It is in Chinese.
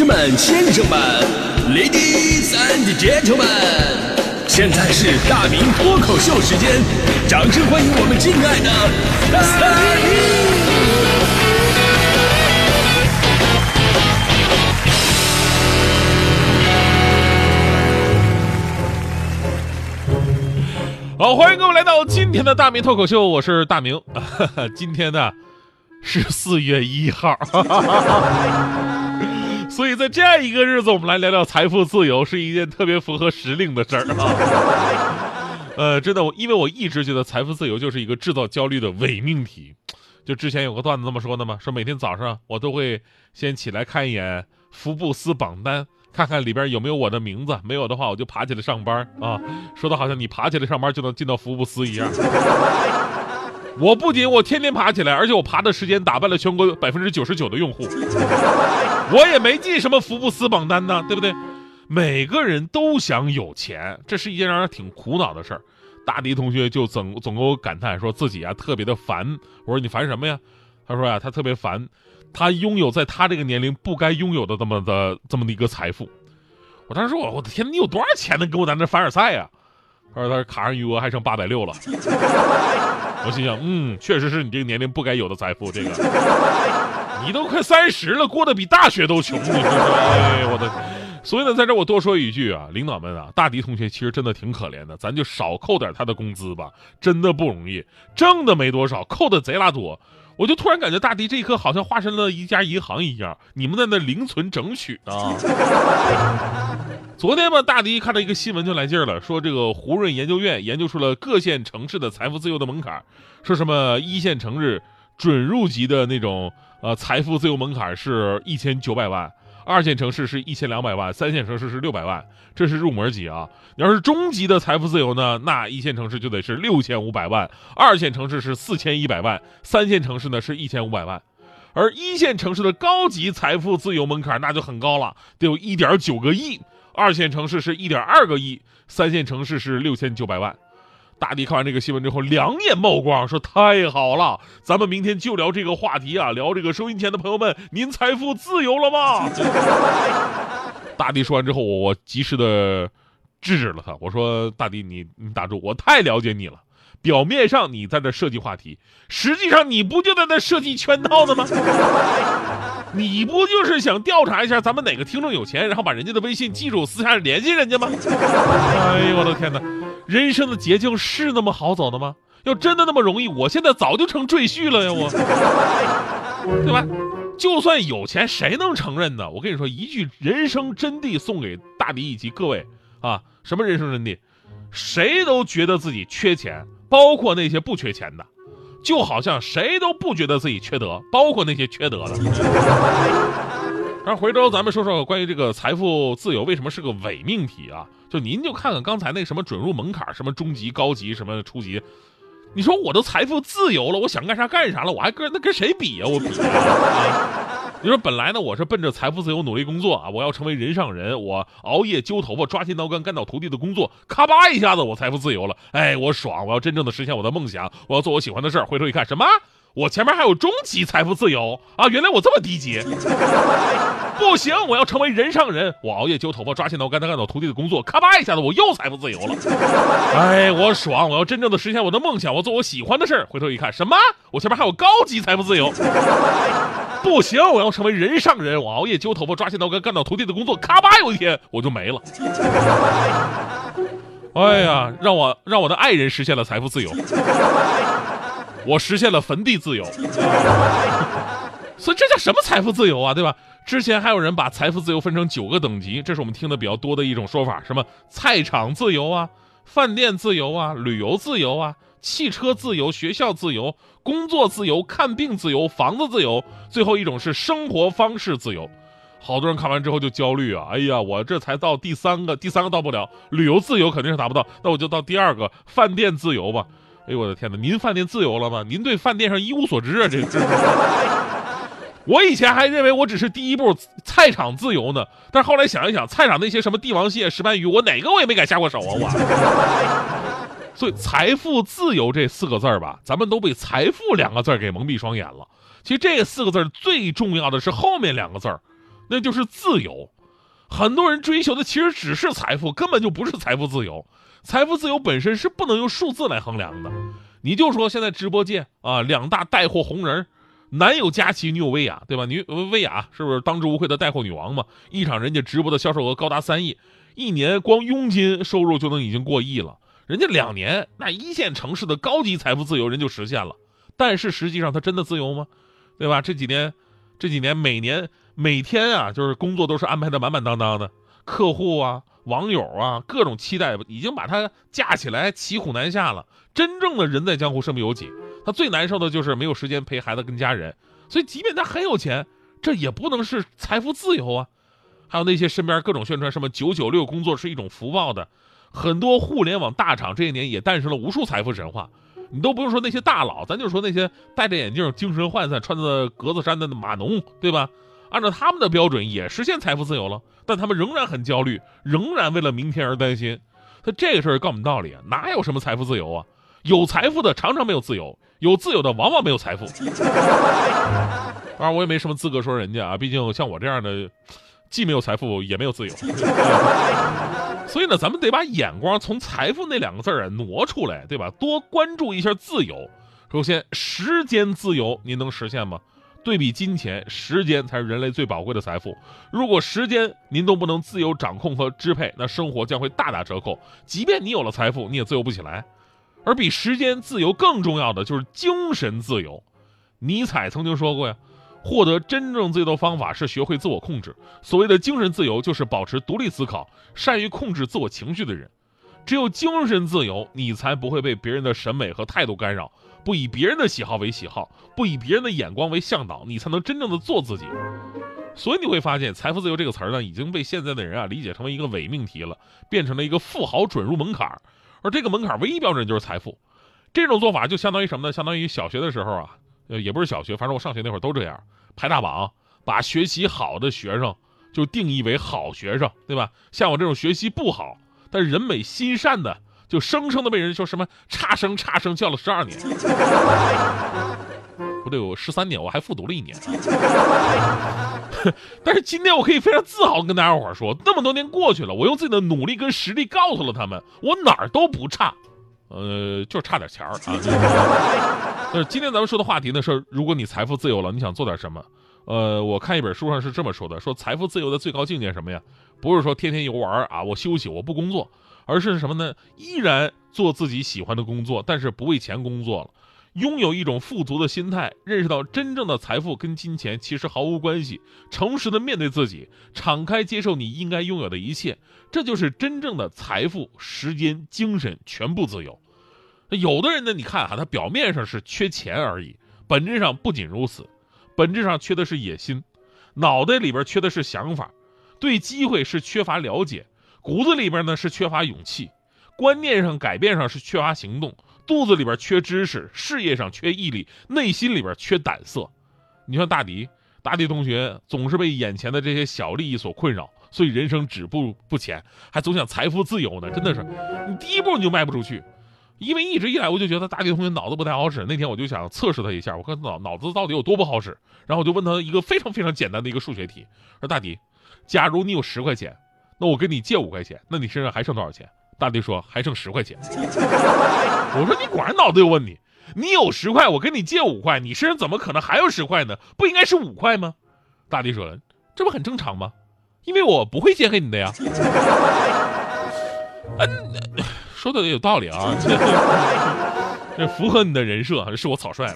士们、先生们、Ladies and Gentlemen，现在是大明脱口秀时间，掌声欢迎我们敬爱的大明！好，欢迎各位来到今天的大明脱口秀，我是大明。今天呢是四月一号，所以在这样一个日子，我们来聊聊财富自由，是一件特别符合时令的事儿啊。呃，真的，我因为我一直觉得财富自由就是一个制造焦虑的伪命题。就之前有个段子这么说的嘛，说每天早上我都会先起来看一眼福布斯榜单。看看里边有没有我的名字，没有的话我就爬起来上班啊！说的好像你爬起来上班就能进到福布斯一样。我不仅我天天爬起来，而且我爬的时间打败了全国百分之九十九的用户。我也没进什么福布斯榜单呢，对不对？每个人都想有钱，这是一件让人挺苦恼的事儿。大迪同学就总总给我感叹说自己啊特别的烦。我说你烦什么呀？他说呀他特别烦。他拥有在他这个年龄不该拥有的这么的这么的一个财富，我当时说，我的天，你有多少钱能给我在那凡尔赛呀？他说他卡上余额还剩八百六了。我心想，嗯，确实是你这个年龄不该有的财富。这个，你都快三十了，过得比大学都穷，你说说？哎，我的。所以呢，在这我多说一句啊，领导们啊，大迪同学其实真的挺可怜的，咱就少扣点他的工资吧，真的不容易，挣的没多少，扣的贼拉多。我就突然感觉大迪这一刻好像化身了一家银行一样，你们在那零存整取呢。昨天吧，大迪看到一个新闻就来劲儿了，说这个胡润研究院研究出了各县城市的财富自由的门槛，说什么一线城市准入级的那种呃财富自由门槛是一千九百万。二线城市是一千两百万，三线城市是六百万，这是入门级啊。你要是中级的财富自由呢，那一线城市就得是六千五百万，二线城市是四千一百万，三线城市呢是一千五百万，而一线城市的高级财富自由门槛那就很高了，得有一点九个亿。二线城市是一点二个亿，三线城市是六千九百万。大迪看完这个新闻之后，两眼冒光，说：“太好了，咱们明天就聊这个话题啊，聊这个收音前的朋友们，您财富自由了吗？” 大迪说完之后，我我及时的制止了他，我说：“大迪，你你打住，我太了解你了。表面上你在那设计话题，实际上你不就在那设计圈套的吗？你不就是想调查一下咱们哪个听众有钱，然后把人家的微信记住，私下联系人家吗？哎呦，我的天哪！”人生的捷径是那么好走的吗？要真的那么容易，我现在早就成赘婿了呀！我，对吧？就算有钱，谁能承认呢？我跟你说一句人生真谛，送给大迪以及各位啊！什么人生真谛？谁都觉得自己缺钱，包括那些不缺钱的，就好像谁都不觉得自己缺德，包括那些缺德的。然后回头咱们说说关于这个财富自由为什么是个伪命题啊？就您就看看刚才那什么准入门槛，什么中级、高级，什么初级，你说我都财富自由了，我想干啥干啥了，我还跟那跟谁比呀？我比啊！你说本来呢，我是奔着财富自由努力工作啊，我要成为人上人，我熬夜揪头发、抓心挠肝、干倒徒弟的工作，咔吧一下子我财富自由了，哎，我爽！我要真正的实现我的梦想，我要做我喜欢的事儿。回头一看，什么？我前面还有中级财富自由啊！原来我这么低级，不行！我要成为人上人。我熬夜揪头发、抓心挠肝、干倒徒弟的工作，咔吧一下子我又财富自由了。哎，我爽！我要真正的实现我的梦想，我做我喜欢的事儿。回头一看，什么？我前面还有高级财富自由，不行！我要成为人上人。我熬夜揪头发、抓心挠肝、干倒徒弟的工作，咔吧有一天我就没了。哎呀，让我让我的爱人实现了财富自由。我实现了坟地自由，所以这叫什么财富自由啊？对吧？之前还有人把财富自由分成九个等级，这是我们听的比较多的一种说法，什么菜场自由啊、饭店自由啊、旅游自由啊、汽车自由、学校自由、工作自由、看病自由、房子自由，最后一种是生活方式自由。好多人看完之后就焦虑啊！哎呀，我这才到第三个，第三个到不了，旅游自由肯定是达不到，那我就到第二个饭店自由吧。哎呦我的天哪！您饭店自由了吗？您对饭店上一无所知啊！这这，我以前还认为我只是第一步菜场自由呢，但是后来想一想，菜场那些什么帝王蟹、石斑鱼，我哪个我也没敢下过手啊！我，所以财富自由这四个字儿吧，咱们都被财富两个字儿给蒙蔽双眼了。其实这四个字儿最重要的是后面两个字儿，那就是自由。很多人追求的其实只是财富，根本就不是财富自由。财富自由本身是不能用数字来衡量的。你就说现在直播界啊，两大带货红人，男有佳琪，女有薇娅，对吧？女薇娅是不是当之无愧的带货女王嘛？一场人家直播的销售额高达三亿，一年光佣金收入就能已经过亿了。人家两年那一线城市的高级财富自由人就实现了，但是实际上他真的自由吗？对吧？这几年，这几年每年。每天啊，就是工作都是安排的满满当当的，客户啊、网友啊，各种期待已经把他架起来，骑虎难下了。真正的人在江湖身不由己，他最难受的就是没有时间陪孩子跟家人。所以，即便他很有钱，这也不能是财富自由啊。还有那些身边各种宣传什么九九六工作是一种福报的，很多互联网大厂这些年也诞生了无数财富神话。你都不用说那些大佬，咱就说那些戴着眼镜、精神涣散、穿着格子衫的码农，对吧？按照他们的标准，也实现财富自由了，但他们仍然很焦虑，仍然为了明天而担心。他这个事儿告诉我们道理啊，哪有什么财富自由啊？有财富的常常没有自由，有自由的往往没有财富。当然，我也没什么资格说人家啊，毕竟像我这样的，既没有财富，也没有自由。所以呢，咱们得把眼光从财富那两个字儿啊挪出来，对吧？多关注一下自由。首先，时间自由，您能实现吗？对比金钱，时间才是人类最宝贵的财富。如果时间您都不能自由掌控和支配，那生活将会大打折扣。即便你有了财富，你也自由不起来。而比时间自由更重要的就是精神自由。尼采曾经说过呀，获得真正自由的方法是学会自我控制。所谓的精神自由，就是保持独立思考、善于控制自我情绪的人。只有精神自由，你才不会被别人的审美和态度干扰。不以别人的喜好为喜好，不以别人的眼光为向导，你才能真正的做自己。所以你会发现，财富自由这个词儿呢，已经被现在的人啊理解成为一个伪命题了，变成了一个富豪准入门槛。而这个门槛唯一标准就是财富。这种做法就相当于什么呢？相当于小学的时候啊，呃，也不是小学，反正我上学那会儿都这样，排大榜，把学习好的学生就定义为好学生，对吧？像我这种学习不好但人美心善的。就生生的被人说什么差生差生叫了十二年，不对，我十三年，我还复读了一年。但是今天我可以非常自豪跟大家伙说，那么多年过去了，我用自己的努力跟实力告诉了他们，我哪儿都不差，呃，就差点钱儿啊。是 今天咱们说的话题呢是，如果你财富自由了，你想做点什么？呃，我看一本书上是这么说的，说财富自由的最高境界什么呀？不是说天天游玩啊，我休息，我不工作。而是什么呢？依然做自己喜欢的工作，但是不为钱工作了，拥有一种富足的心态，认识到真正的财富跟金钱其实毫无关系，诚实的面对自己，敞开接受你应该拥有的一切，这就是真正的财富、时间、精神全部自由。有的人呢，你看哈，他表面上是缺钱而已，本质上不仅如此，本质上缺的是野心，脑袋里边缺的是想法，对机会是缺乏了解。骨子里边呢是缺乏勇气，观念上改变上是缺乏行动，肚子里边缺知识，事业上缺毅力，内心里边缺胆色。你像大迪，大迪同学总是被眼前的这些小利益所困扰，所以人生止步不前，还总想财富自由呢。真的是，你第一步你就迈不出去。因为一直以来我就觉得大迪同学脑子不太好使。那天我就想测试他一下，我看脑脑子到底有多不好使。然后我就问他一个非常非常简单的一个数学题，说大迪，假如你有十块钱。那我跟你借五块钱，那你身上还剩多少钱？大迪说还剩十块钱。我说你果然脑子有问题，你有十块，我跟你借五块，你身上怎么可能还有十块呢？不应该是五块吗？大迪说这不很正常吗？因为我不会借给你的呀。嗯，说的有道理啊，这符合你的人设，是我草率了。